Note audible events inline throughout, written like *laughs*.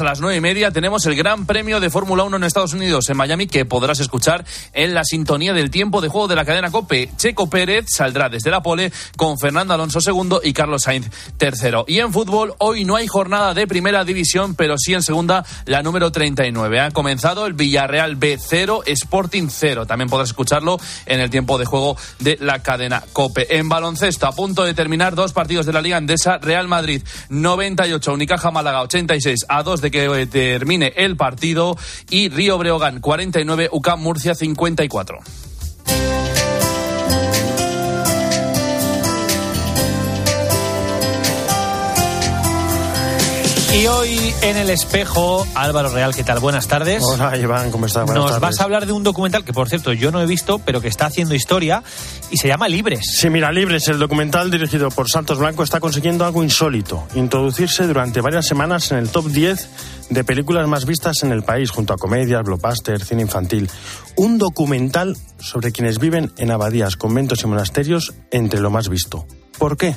A las nueve y media tenemos el Gran Premio de Fórmula 1 en Estados Unidos, en Miami, que podrás escuchar en la sintonía del tiempo de juego de la cadena COPE. Checo Pérez saldrá desde la pole con Fernando Alonso segundo y Carlos Sainz tercero. Y en fútbol, hoy no hay jornada de primera división, pero sí en segunda la número 39. Ha comenzado el Villarreal B0, Sporting 0. También podrás escucharlo en el tiempo de juego de la cadena COPE. En baloncesto, a punto de terminar dos partidos de la Liga Andesa, Real Madrid 98, Unicaja Málaga 86 a 2 de que termine el partido y Río Breogán 49, UCAM Murcia 54. Y hoy en el espejo, Álvaro Real, ¿qué tal? Buenas tardes. Hola, Iván, ¿cómo estás? Buenas Nos vas a hablar de un documental que, por cierto, yo no he visto, pero que está haciendo historia y se llama Libres. Sí, mira, Libres, el documental dirigido por Santos Blanco está consiguiendo algo insólito: introducirse durante varias semanas en el top 10 de películas más vistas en el país, junto a comedias, blockbuster, cine infantil. Un documental sobre quienes viven en abadías, conventos y monasterios entre lo más visto. ¿Por qué?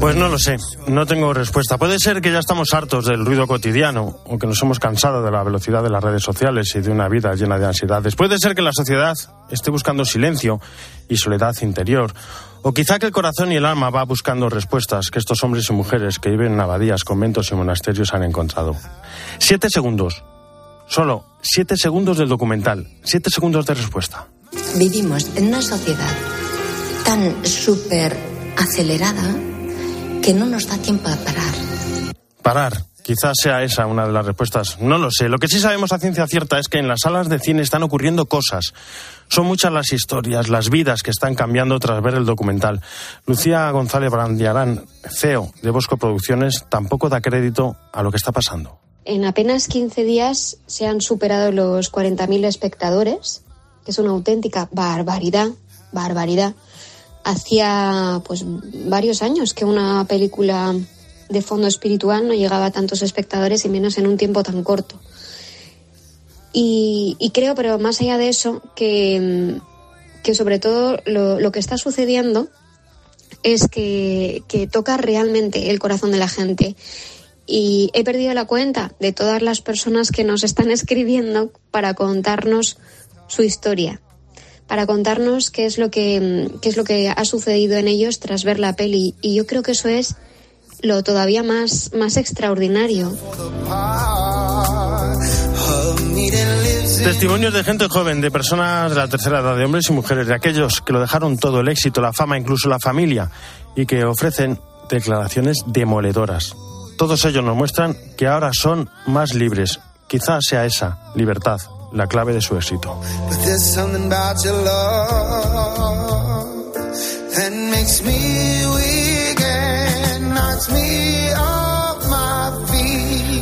Pues no lo sé, no tengo respuesta. Puede ser que ya estamos hartos del ruido cotidiano o que nos hemos cansado de la velocidad de las redes sociales y de una vida llena de ansiedades. Puede ser que la sociedad esté buscando silencio y soledad interior. O quizá que el corazón y el alma va buscando respuestas que estos hombres y mujeres que viven en abadías, conventos y monasterios han encontrado. Siete segundos. Solo siete segundos del documental. Siete segundos de respuesta. Vivimos en una sociedad tan súper acelerada que no nos da tiempo a parar. Parar. Quizás sea esa una de las respuestas. No lo sé. Lo que sí sabemos a ciencia cierta es que en las salas de cine están ocurriendo cosas. Son muchas las historias, las vidas que están cambiando tras ver el documental. Lucía González Brandiarán, CEO de Bosco Producciones, tampoco da crédito a lo que está pasando. En apenas 15 días se han superado los 40.000 espectadores, que es una auténtica barbaridad, barbaridad hacía pues varios años que una película de fondo espiritual no llegaba a tantos espectadores y menos en un tiempo tan corto. Y, creo, pero más allá de eso, que, que sobre todo lo, que está sucediendo es que toca realmente el corazón de la gente. Y he perdido la cuenta de todas las personas que nos están escribiendo para contarnos su historia para contarnos qué es lo que qué es lo que ha sucedido en ellos tras ver la peli y yo creo que eso es lo todavía más más extraordinario. Testimonios de gente joven, de personas de la tercera edad, de hombres y mujeres, de aquellos que lo dejaron todo, el éxito, la fama, incluso la familia, y que ofrecen declaraciones demoledoras. Todos ellos nos muestran que ahora son más libres. Quizás sea esa libertad la clave de su éxito.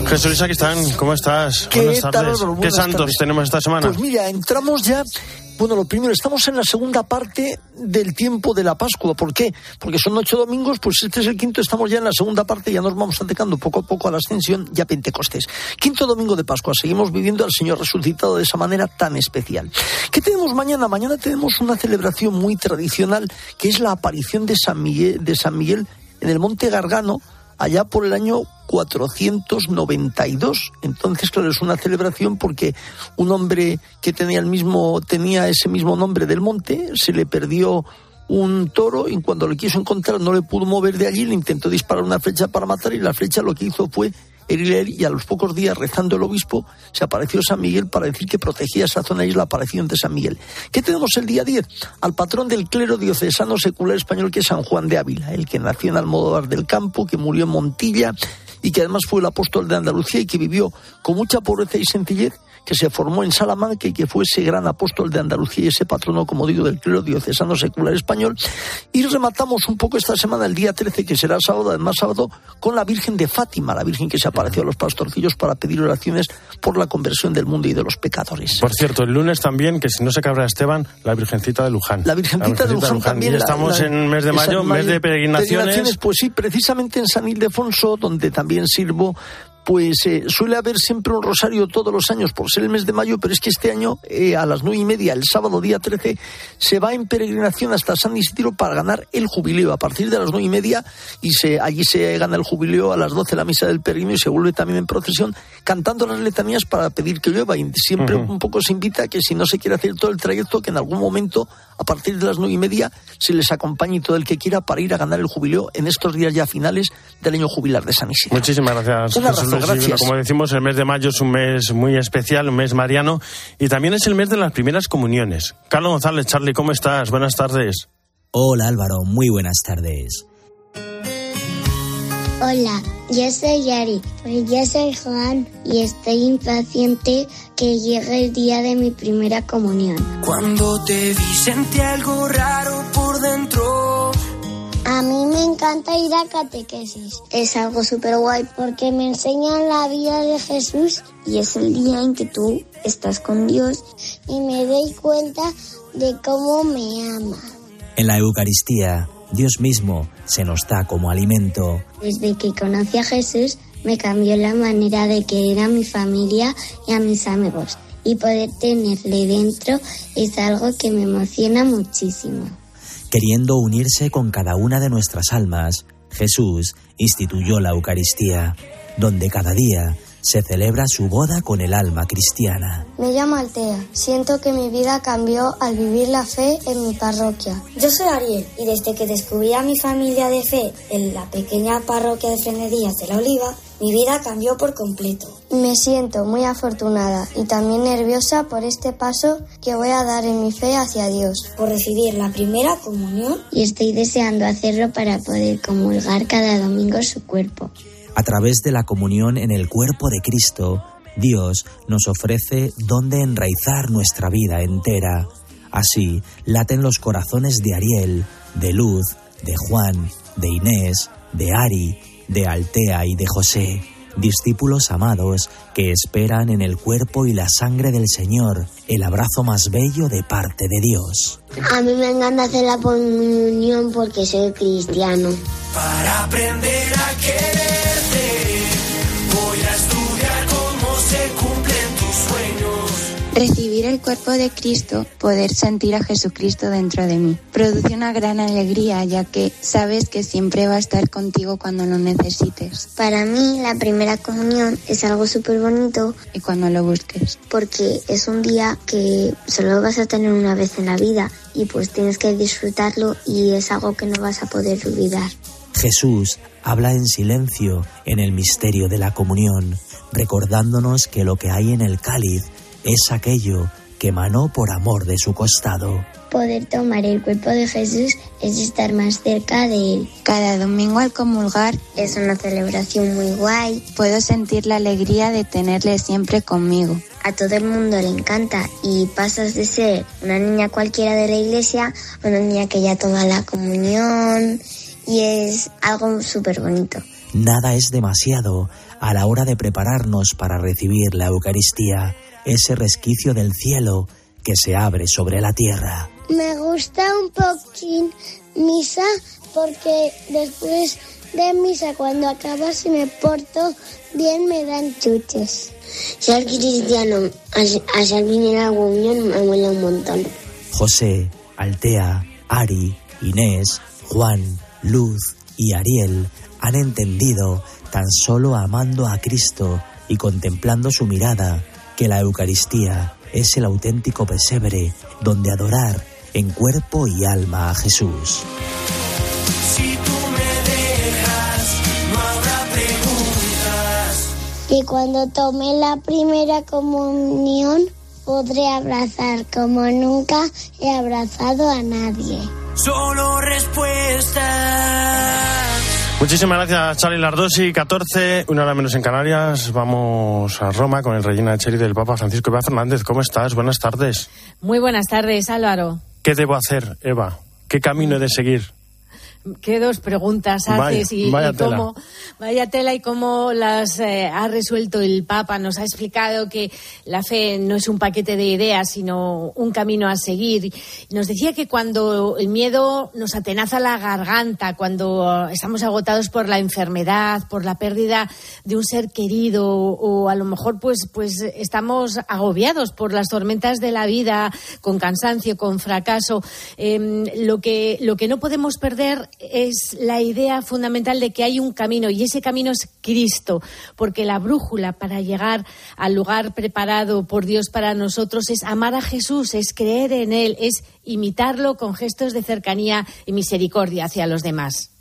Jesús Luis están, ¿cómo estás? ¿Qué Buenas tardes. ¿Qué santos tenemos esta semana? Pues mira, entramos ya bueno, lo primero, estamos en la segunda parte del tiempo de la Pascua. ¿Por qué? Porque son ocho domingos, pues este es el quinto, estamos ya en la segunda parte, ya nos vamos acercando poco a poco a la ascensión y a Pentecostés. Quinto domingo de Pascua, seguimos viviendo al Señor resucitado de esa manera tan especial. ¿Qué tenemos mañana? Mañana tenemos una celebración muy tradicional, que es la aparición de San Miguel, de San Miguel en el Monte Gargano, allá por el año 492. Entonces, claro, es una celebración porque un hombre que tenía el mismo, tenía ese mismo nombre del monte, se le perdió un toro y cuando lo quiso encontrar no le pudo mover de allí, le intentó disparar una flecha para matar y la flecha lo que hizo fue y a los pocos días rezando el obispo se apareció San Miguel para decir que protegía esa zona y la aparición de San Miguel. ¿Qué tenemos el día 10? Al patrón del clero diocesano secular español que es San Juan de Ávila, el que nació en Almodóvar del Campo, que murió en Montilla y que además fue el apóstol de Andalucía y que vivió con mucha pobreza y sencillez que se formó en Salamanca y que fue ese gran apóstol de Andalucía y ese patrono, como digo, del clero diocesano secular español. Y rematamos un poco esta semana, el día 13, que será sábado, además sábado, con la Virgen de Fátima, la Virgen que se apareció a los pastorcillos para pedir oraciones por la conversión del mundo y de los pecadores. Por cierto, el lunes también, que si no se cabra Esteban, la Virgencita de Luján. La Virgencita, de Luján, también. Y estamos en mes de mayo, mes de peregrinaciones. Pues sí, precisamente en San Ildefonso, donde también sirvo pues eh, suele haber siempre un rosario todos los años por ser el mes de mayo, pero es que este año eh, a las nueve y media, el sábado día 13, se va en peregrinación hasta San Isidro para ganar el jubileo. A partir de las nueve y media, y se, allí se gana el jubileo a las doce la misa del peregrino y se vuelve también en procesión cantando las letanías para pedir que llueva. Y siempre un poco se invita a que si no se quiere hacer todo el trayecto, que en algún momento, a partir de las nueve y media, se les acompañe todo el que quiera para ir a ganar el jubileo en estos días ya finales del año jubilar de San Isidro. Muchísimas gracias como decimos, el mes de mayo es un mes muy especial, un mes mariano, y también es el mes de las primeras comuniones. Carlos González, Charlie, ¿cómo estás? Buenas tardes. Hola Álvaro, muy buenas tardes. Hola, yo soy Yari, pues yo soy Juan y estoy impaciente que llegue el día de mi primera comunión. Cuando te vi sentí algo raro por dentro a mí me encanta ir a catequesis. Es algo súper guay porque me enseñan la vida de Jesús y es el día en que tú estás con Dios y me doy cuenta de cómo me ama. En la Eucaristía, Dios mismo se nos da como alimento. Desde que conocí a Jesús, me cambió la manera de querer a mi familia y a mis amigos. Y poder tenerle dentro es algo que me emociona muchísimo. Queriendo unirse con cada una de nuestras almas, Jesús instituyó la Eucaristía, donde cada día se celebra su boda con el alma cristiana. Me llamo Altea. Siento que mi vida cambió al vivir la fe en mi parroquia. Yo soy Ariel y desde que descubrí a mi familia de fe en la pequeña parroquia de Frenedías de la Oliva, mi vida cambió por completo. Me siento muy afortunada y también nerviosa por este paso que voy a dar en mi fe hacia Dios. Por recibir la primera comunión. Y estoy deseando hacerlo para poder comulgar cada domingo su cuerpo. A través de la comunión en el cuerpo de Cristo, Dios nos ofrece donde enraizar nuestra vida entera. Así laten los corazones de Ariel, de Luz, de Juan, de Inés, de Ari, de Altea y de José, discípulos amados que esperan en el cuerpo y la sangre del Señor el abrazo más bello de parte de Dios. A mí me encanta hacer la comunión porque soy cristiano. Para aprender a quererte, Recibir el cuerpo de Cristo, poder sentir a Jesucristo dentro de mí, produce una gran alegría ya que sabes que siempre va a estar contigo cuando lo necesites. Para mí la primera comunión es algo súper bonito. Y cuando lo busques. Porque es un día que solo vas a tener una vez en la vida y pues tienes que disfrutarlo y es algo que no vas a poder olvidar. Jesús habla en silencio en el misterio de la comunión, recordándonos que lo que hay en el cáliz es aquello que emanó por amor de su costado. Poder tomar el cuerpo de Jesús es estar más cerca de Él. Cada domingo al comulgar es una celebración muy guay. Puedo sentir la alegría de tenerle siempre conmigo. A todo el mundo le encanta y pasas de ser una niña cualquiera de la iglesia a una niña que ya toma la comunión y es algo súper bonito. Nada es demasiado a la hora de prepararnos para recibir la Eucaristía ese resquicio del cielo que se abre sobre la tierra. Me gusta un poquín misa porque después de misa cuando acaba si me porto bien me dan chuches. Ser cristiano, venir a la comunión me mola un montón. José, Altea, Ari, Inés, Juan, Luz y Ariel han entendido, tan solo amando a Cristo y contemplando su mirada, que la Eucaristía es el auténtico pesebre donde adorar en cuerpo y alma a Jesús. Si tú me dejas, no habrá preguntas. Y cuando tome la primera comunión, podré abrazar como nunca he abrazado a nadie. Solo respuestas. Muchísimas gracias, Charlie Lardosi. 14, una hora menos en Canarias. Vamos a Roma con el Regina Cheri del Papa Francisco Eva Fernández. ¿Cómo estás? Buenas tardes. Muy buenas tardes, Álvaro. ¿Qué debo hacer, Eva? ¿Qué camino he de seguir? ¿Qué dos preguntas Vaya- haces y, vaya y cómo, tela. vaya tela y cómo las eh, ha resuelto el Papa? Nos ha explicado que la fe no es un paquete de ideas, sino un camino a seguir. Nos decía que cuando el miedo nos atenaza la garganta, cuando estamos agotados por la enfermedad, por la pérdida de un ser querido, o a lo mejor pues, pues estamos agobiados por las tormentas de la vida, con cansancio, con fracaso, em, lo, que, lo que no podemos perder es la idea fundamental de que hay un camino y ese camino es Cristo, porque la brújula para llegar al lugar preparado por Dios para nosotros es amar a Jesús, es creer en Él, es imitarlo con gestos de cercanía y misericordia hacia los demás.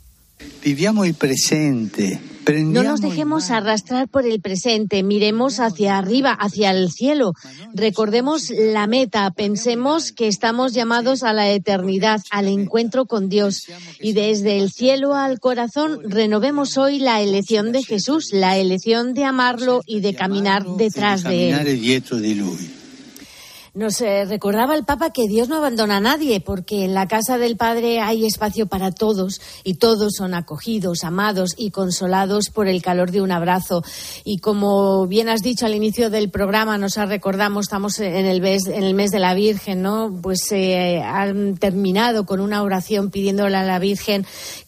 Viviamo il presente. No nos dejemos arrastrar por el presente, miremos hacia arriba, hacia el cielo, recordemos la meta, pensemos que estamos llamados a la eternidad, al encuentro con Dios y desde el cielo al corazón renovemos hoy la elección de Jesús, la elección de amarlo y de caminar detrás de él. Nos recordaba el Papa que Dios no abandona a nadie, porque en la casa del Padre hay espacio para todos y todos son acogidos, amados y consolados por el calor de un abrazo. Y como bien has dicho al inicio del programa, nos recordamos, estamos en el mes, en el mes de la Virgen, ¿no? Pues eh, han terminado con una oración pidiéndole a la Virgen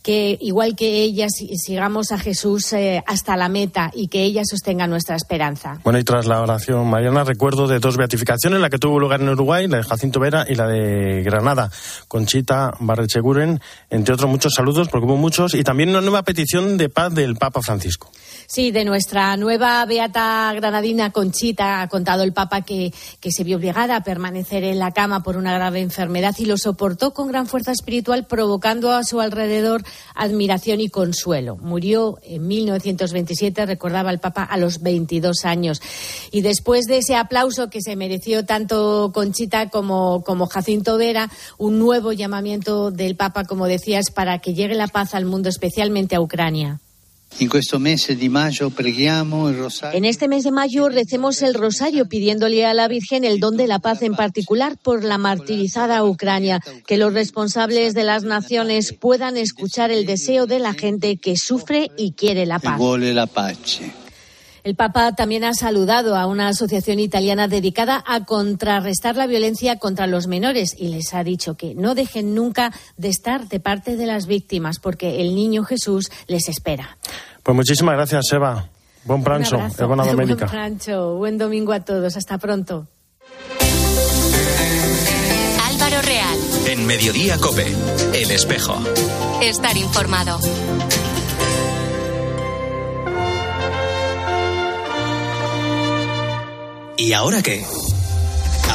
que, igual que ella, si- sigamos a Jesús eh, hasta la meta y que ella sostenga nuestra esperanza. Bueno, y tras la oración mariana, recuerdo de dos beatificaciones, la que tuvo lugar en Uruguay, la de Jacinto Vera y la de Granada, Conchita Barrecheguren, entre otros muchos saludos, porque hubo muchos, y también una nueva petición de paz del Papa Francisco. Sí, de nuestra nueva beata granadina Conchita ha contado el Papa que, que se vio obligada a permanecer en la cama por una grave enfermedad y lo soportó con gran fuerza espiritual, provocando a su alrededor admiración y consuelo. Murió en 1927, recordaba el Papa, a los 22 años. Y después de ese aplauso que se mereció tanto Conchita como, como Jacinto Vera, un nuevo llamamiento del Papa, como decías, para que llegue la paz al mundo, especialmente a Ucrania. En este mes de mayo recemos el rosario pidiéndole a la Virgen el don de la paz, en particular por la martirizada Ucrania, que los responsables de las naciones puedan escuchar el deseo de la gente que sufre y quiere la paz. El Papa también ha saludado a una asociación italiana dedicada a contrarrestar la violencia contra los menores y les ha dicho que no dejen nunca de estar de parte de las víctimas porque el niño Jesús les espera. Pues muchísimas gracias, Eva. Buen pranzo, buena *laughs* domenica. Buen prancho. Buen domingo a todos. Hasta pronto. Álvaro Real. En Mediodía Cope, El Espejo. Estar informado. ¿Y ahora qué?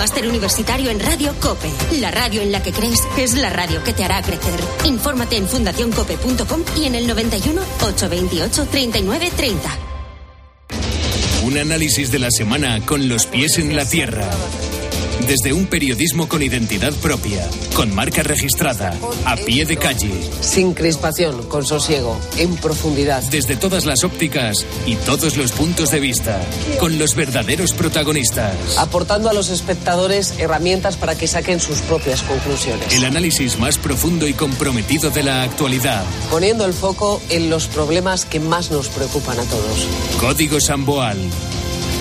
Máster Universitario en Radio COPE. La radio en la que crees es la radio que te hará crecer. Infórmate en fundacioncope.com y en el 91 828 39 30. Un análisis de la semana con los pies en la tierra. Desde un periodismo con identidad propia, con marca registrada, a pie de calle. Sin crispación, con sosiego, en profundidad. Desde todas las ópticas y todos los puntos de vista, con los verdaderos protagonistas. Aportando a los espectadores herramientas para que saquen sus propias conclusiones. El análisis más profundo y comprometido de la actualidad. Poniendo el foco en los problemas que más nos preocupan a todos. Código Samboal.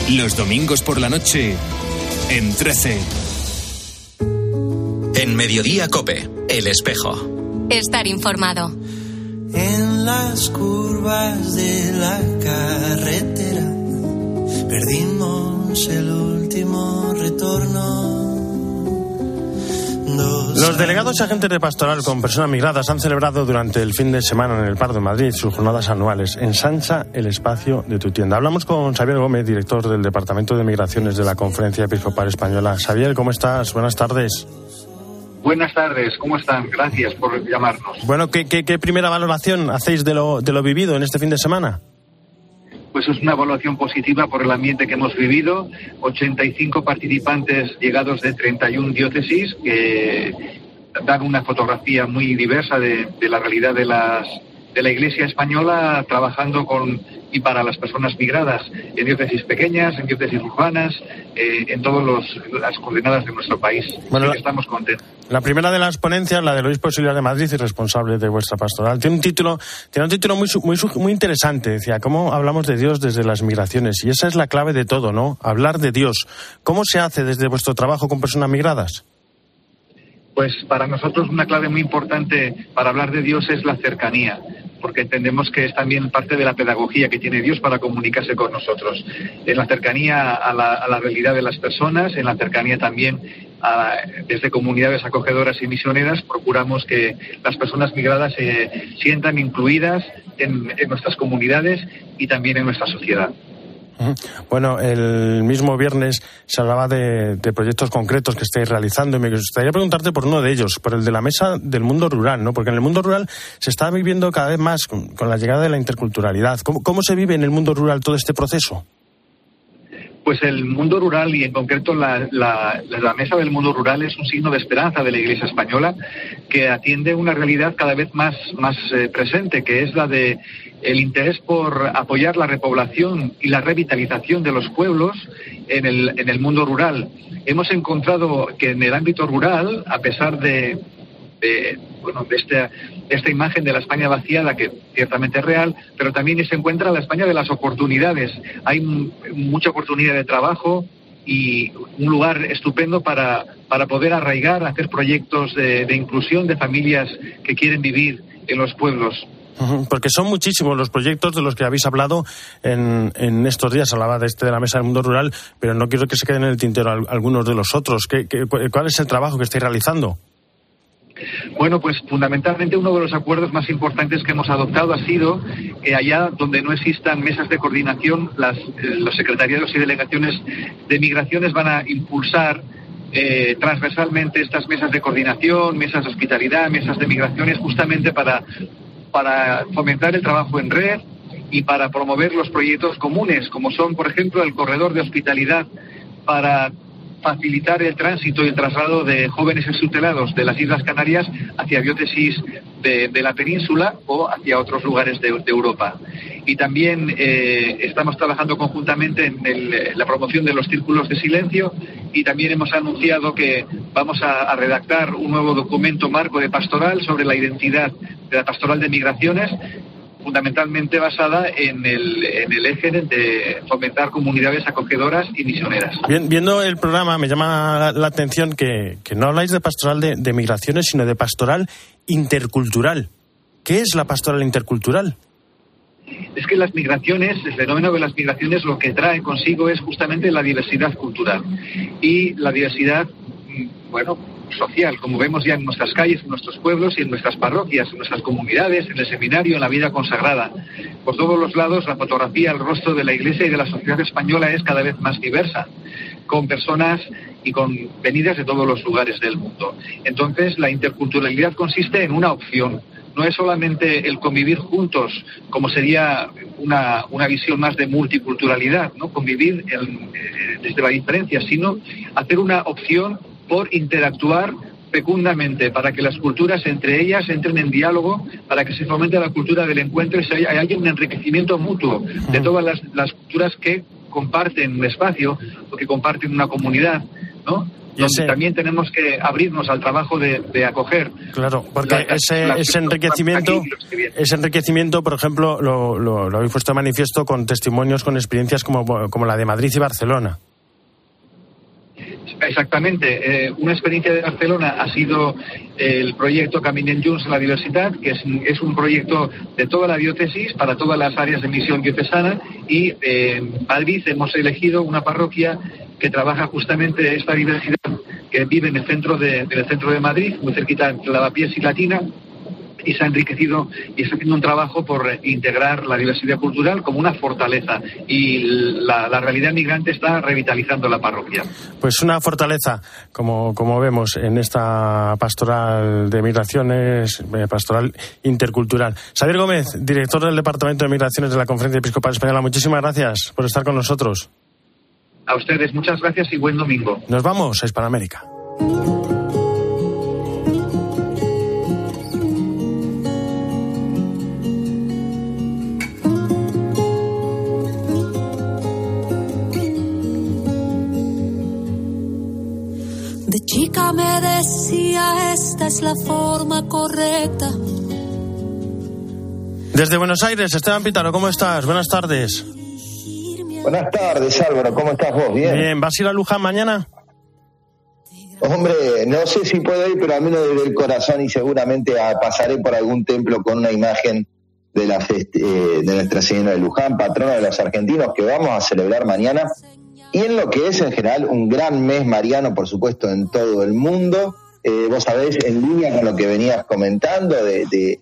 Los domingos por la noche, en 13. En Mediodía Cope, El Espejo. Estar informado. En las curvas de la carretera perdimos el último retorno. Los Los delegados y agentes de pastoral con personas migradas han celebrado durante el fin de semana en el Pardo de Madrid sus jornadas anuales. Ensancha el espacio de tu tienda. Hablamos con Xavier Gómez, director del Departamento de Migraciones de la Conferencia Episcopal Española. Xavier, ¿cómo estás? Buenas tardes. Buenas tardes, ¿cómo están? Gracias por llamarnos. Bueno, ¿qué, qué, qué primera valoración hacéis de lo, de lo vivido en este fin de semana? Pues es una evaluación positiva por el ambiente que hemos vivido. 85 participantes llegados de 31 diócesis que dan una fotografía muy diversa de, de la realidad de las de la Iglesia española trabajando con y para las personas migradas en diócesis pequeñas, en diócesis urbanas, eh, en todas las coordenadas de nuestro país. Bueno, estamos contentos. La primera de las ponencias, la del obispo auxiliar de Madrid y responsable de vuestra pastoral, tiene un título, tiene un título muy, muy, muy interesante. Decía, ¿cómo hablamos de Dios desde las migraciones? Y esa es la clave de todo, ¿no? Hablar de Dios. ¿Cómo se hace desde vuestro trabajo con personas migradas? Pues para nosotros una clave muy importante para hablar de Dios es la cercanía, porque entendemos que es también parte de la pedagogía que tiene Dios para comunicarse con nosotros. En la cercanía a la, realidad de las personas, en la cercanía también desde comunidades acogedoras y misioneras, procuramos que las personas migradas se sientan incluidas en nuestras comunidades y también en nuestra sociedad. Bueno, el mismo viernes se hablaba de, proyectos concretos que estáis realizando y me gustaría preguntarte por uno de ellos, por el de la mesa del mundo rural, ¿no? Porque en el mundo rural se está viviendo cada vez más con, con la llegada de la interculturalidad. ¿Cómo, ¿Cómo se vive en el mundo rural todo este proceso? Pues el mundo rural y en concreto la, la- mesa del mundo rural es un signo de esperanza de la Iglesia española que atiende una realidad cada vez más, más eh, presente, que es la de el interés por apoyar la repoblación y la revitalización de los pueblos en el, en el mundo rural. Hemos encontrado que en el ámbito rural, a pesar de, de, bueno, de, esta, esta imagen de la España vaciada, que ciertamente es real, pero también se encuentra la España de las oportunidades. Hay mucha oportunidad de trabajo y un lugar estupendo para, para poder arraigar, hacer proyectos de, inclusión de familias que quieren vivir en los pueblos. Porque son muchísimos los proyectos de los que habéis hablado en, en estos días. Hablaba de este de la Mesa del Mundo Rural, pero no quiero que se queden en el tintero al- algunos de los otros. ¿Qué, qué- cuál es el trabajo que estáis realizando? Bueno, pues fundamentalmente uno de los acuerdos más importantes que hemos adoptado ha sido que allá donde no existan mesas de coordinación, las, eh, los secretariados y delegaciones de migraciones van a impulsar eh, transversalmente estas mesas de coordinación, mesas de hospitalidad, mesas de migraciones, justamente para, para fomentar el trabajo en red y para promover los proyectos comunes, como son, por ejemplo, el corredor de hospitalidad para facilitar el tránsito y el traslado de jóvenes extutelados de las Islas Canarias hacia diócesis de, la península o hacia otros lugares de, Europa. Y también eh, estamos trabajando conjuntamente en el- la promoción de los círculos de silencio y también hemos anunciado que vamos a redactar un nuevo documento marco de pastoral sobre la identidad de la pastoral de migraciones fundamentalmente basada en el, en el eje de fomentar comunidades acogedoras y misioneras. Bien- viendo el programa, me llama la, la atención que, que no habláis de pastoral de, de migraciones, sino de pastoral intercultural. ¿Qué es la pastoral intercultural? Es que las migraciones, el fenómeno de las migraciones lo que trae consigo es justamente la diversidad cultural y la diversidad, mm, bueno, social, como vemos ya en nuestras calles, en nuestros pueblos y en nuestras parroquias, en nuestras comunidades, en el seminario, en la vida consagrada. Por todos los lados, la fotografía, el rostro de la Iglesia y de la sociedad española es cada vez más diversa, con personas y con venidas de todos los lugares del mundo. Entonces, la interculturalidad consiste en una opción, no es solamente el convivir juntos, como sería una, una visión más de multiculturalidad, ¿no? convivir eh, desde la diferencia, sino hacer una opción por interactuar fecundamente para que las culturas entre ellas entren en diálogo, para que se fomente la cultura del encuentro y se haya, haya un enriquecimiento mutuo de todas las, las culturas que comparten un espacio o que comparten una comunidad, ¿no? Donde también tenemos que abrirnos al trabajo de, de acoger. Claro, porque La- ese, la- ese enriquecimiento, ese enriquecimiento, por ejemplo, lo, lo, lo habéis puesto de manifiesto con testimonios, con experiencias como, como la de Madrid y Barcelona. Exactamente. Eh, una experiencia de Barcelona ha sido el proyecto Caminen Junts en la Diversidad, que es, un proyecto de toda la diócesis para todas las áreas de misión diocesana y eh, en Madrid hemos elegido una parroquia que trabaja justamente esta diversidad que vive en el centro de, en el centro de Madrid, muy cerquita entre Lavapiés y Latina, y se ha enriquecido y está haciendo un trabajo por integrar la diversidad cultural como una fortaleza. Y la, la realidad migrante está revitalizando la parroquia. Pues una fortaleza, como, como vemos en esta pastoral de migraciones, eh, pastoral intercultural. Xavier Gómez, director del Departamento de Migraciones de la Conferencia Episcopal Española, muchísimas gracias por estar con nosotros. A ustedes muchas gracias y buen domingo. Nos vamos a Hispanoamérica. Me decía esta es la forma correcta. Desde Buenos Aires, Esteban Pitaro, ¿cómo estás? Buenas tardes. Buenas tardes, Álvaro, ¿cómo estás vos? Bien. Bien, ¿vas a ir a Luján mañana? Hombre, no sé si puedo ir, pero a mí no desde el corazón y seguramente pasaré por algún templo con una imagen de, la fest- eh, de Nuestra Señora de Luján, patrona de los argentinos, que vamos a celebrar mañana. Y en lo que es en general un gran mes mariano, por supuesto, en todo el mundo. Eh, vos sabés, en línea con lo que venías comentando de, de-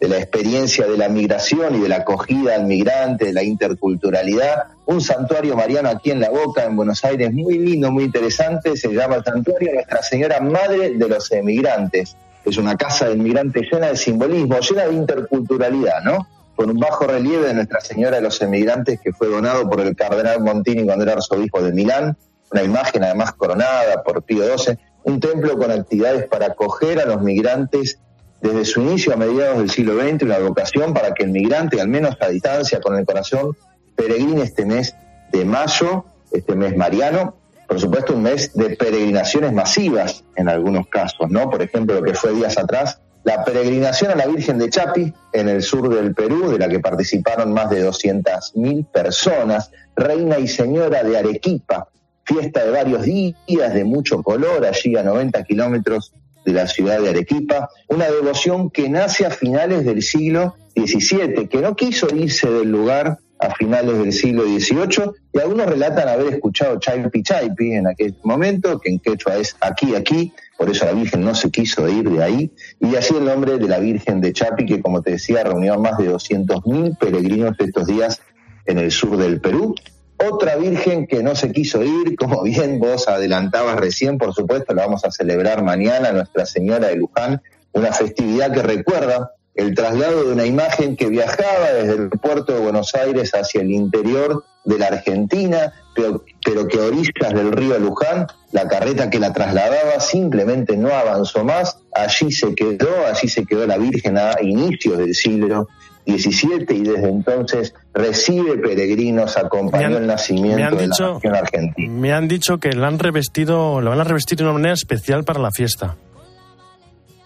la experiencia de la migración y de la acogida al migrante, de la interculturalidad. Un santuario mariano aquí en La Boca, en Buenos Aires, muy lindo, muy interesante. Se llama el Santuario Nuestra Señora Madre de los Emigrantes. Es una casa de inmigrantes llena de simbolismo, llena de interculturalidad, ¿no? Con un bajo relieve de Nuestra Señora de los Emigrantes que fue donado por el cardenal Montini cuando era arzobispo de Milán. Una imagen además coronada por Pío XII. Un templo con actividades para acoger a los migrantes desde su inicio a mediados del siglo XX, una vocación para que el migrante, al menos a distancia, con el corazón, peregrine este mes de mayo, este mes mariano, por supuesto un mes de peregrinaciones masivas en algunos casos, ¿no? Por ejemplo, lo que fue días atrás, la peregrinación a la Virgen de Chapi en el sur del Perú, de la que participaron más de 200.000 personas, reina y señora de Arequipa, fiesta de varios días, de mucho color, allí a 90 kilómetros de la ciudad de Arequipa, una devoción que nace a finales del siglo XVII, que no quiso irse del lugar a finales del siglo XVIII, y algunos relatan haber escuchado Chaipi Chaipi en aquel momento, que en quechua es aquí, aquí, por eso la Virgen no se quiso ir de ahí, y así el nombre de la Virgen de Chapi, que como te decía, reunió a más de 200.000 peregrinos estos días en el sur del Perú. Otra Virgen que no se quiso ir, como bien vos adelantabas recién, por supuesto, la vamos a celebrar mañana, Nuestra Señora de Luján, una festividad que recuerda el traslado de una imagen que viajaba desde el puerto de Buenos Aires hacia el interior de la Argentina, pero, pero que a orillas del río Luján, la carreta que la trasladaba simplemente no avanzó más, allí se quedó, allí se quedó la Virgen a inicios del siglo XVII y desde entonces recibe peregrinos, acompañó el nacimiento de la nación argentina. Me han dicho que la han revestido, lo van a revestir de una manera especial para la fiesta.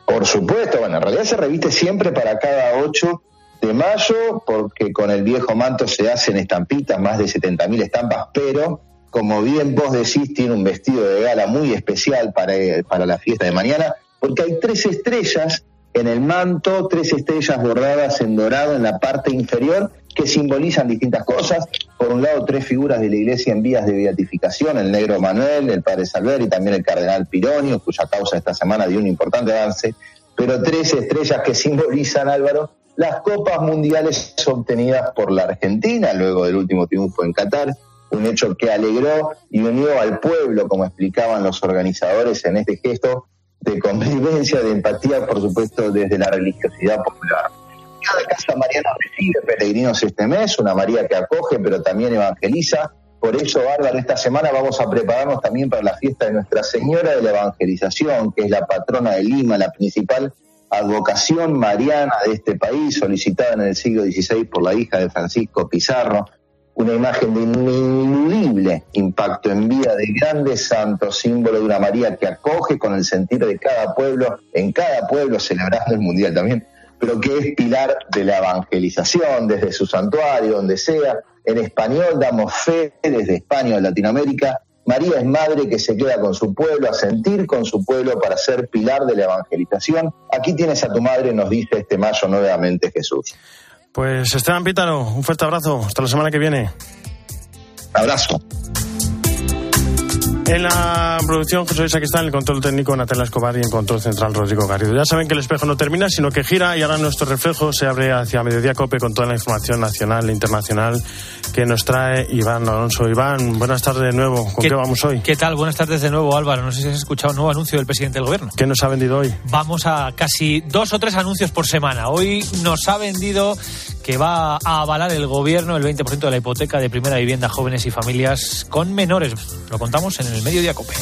Por supuesto, bueno, en realidad se reviste siempre para cada 8 de mayo, porque con el viejo manto se hacen estampitas, más de 70.000 estampas, pero como bien vos decís, tiene un vestido de gala muy especial para, para la fiesta de mañana, porque hay tres estrellas en el manto, tres estrellas bordadas en dorado en la parte inferior que simbolizan distintas cosas. Por un lado, tres figuras de la iglesia en vías de beatificación, el negro Manuel, el padre Salver y también el cardenal Pironio, cuya causa esta semana dio un importante avance, pero tres estrellas que simbolizan, Álvaro, las copas mundiales obtenidas por la Argentina luego del último triunfo en Qatar, un hecho que alegró y unió al pueblo, como explicaban los organizadores en este gesto de convivencia, de empatía, por supuesto, desde la religiosidad popular. Cada casa mariana recibe peregrinos este mes, una María que acoge, pero también evangeliza. Por eso, Bárbara, esta semana vamos a prepararnos también para la fiesta de Nuestra Señora de la Evangelización, que es la patrona de Lima, la principal advocación mariana de este país, solicitada en el siglo XVI por la hija de Francisco Pizarro, una imagen de ineludible impacto en vida de grandes santos, símbolo de una María que acoge con el sentir de cada pueblo, en cada pueblo celebrando el Mundial también, pero que es pilar de la evangelización desde su santuario, donde sea. En español damos fe desde España o Latinoamérica. María es madre que se queda con su pueblo, a sentir con su pueblo para ser pilar de la evangelización. Aquí tienes a tu madre, nos dice este mayo nuevamente Jesús. Pues Esteban Pítaro, un fuerte abrazo. Hasta la semana que viene. Abrazo. En la producción, José está en el control técnico Natalia Escobar y en control central Rodrigo Garrido. Ya saben que el espejo no termina, sino que gira y ahora nuestro reflejo se abre hacia Mediodía Cope con toda la información nacional e internacional que nos trae Iván Alonso. Iván, buenas tardes de nuevo. ¿Con qué, vamos hoy? ¿Qué tal? Buenas tardes de nuevo, Álvaro. No sé si has escuchado un nuevo anuncio del presidente del gobierno. ¿Qué nos ha vendido hoy? Vamos a casi dos o tres anuncios por semana. Hoy nos ha vendido que va a avalar el gobierno el 20% de la hipoteca de primera vivienda a jóvenes y familias con menores. Lo contamos en el Mediodía Cope.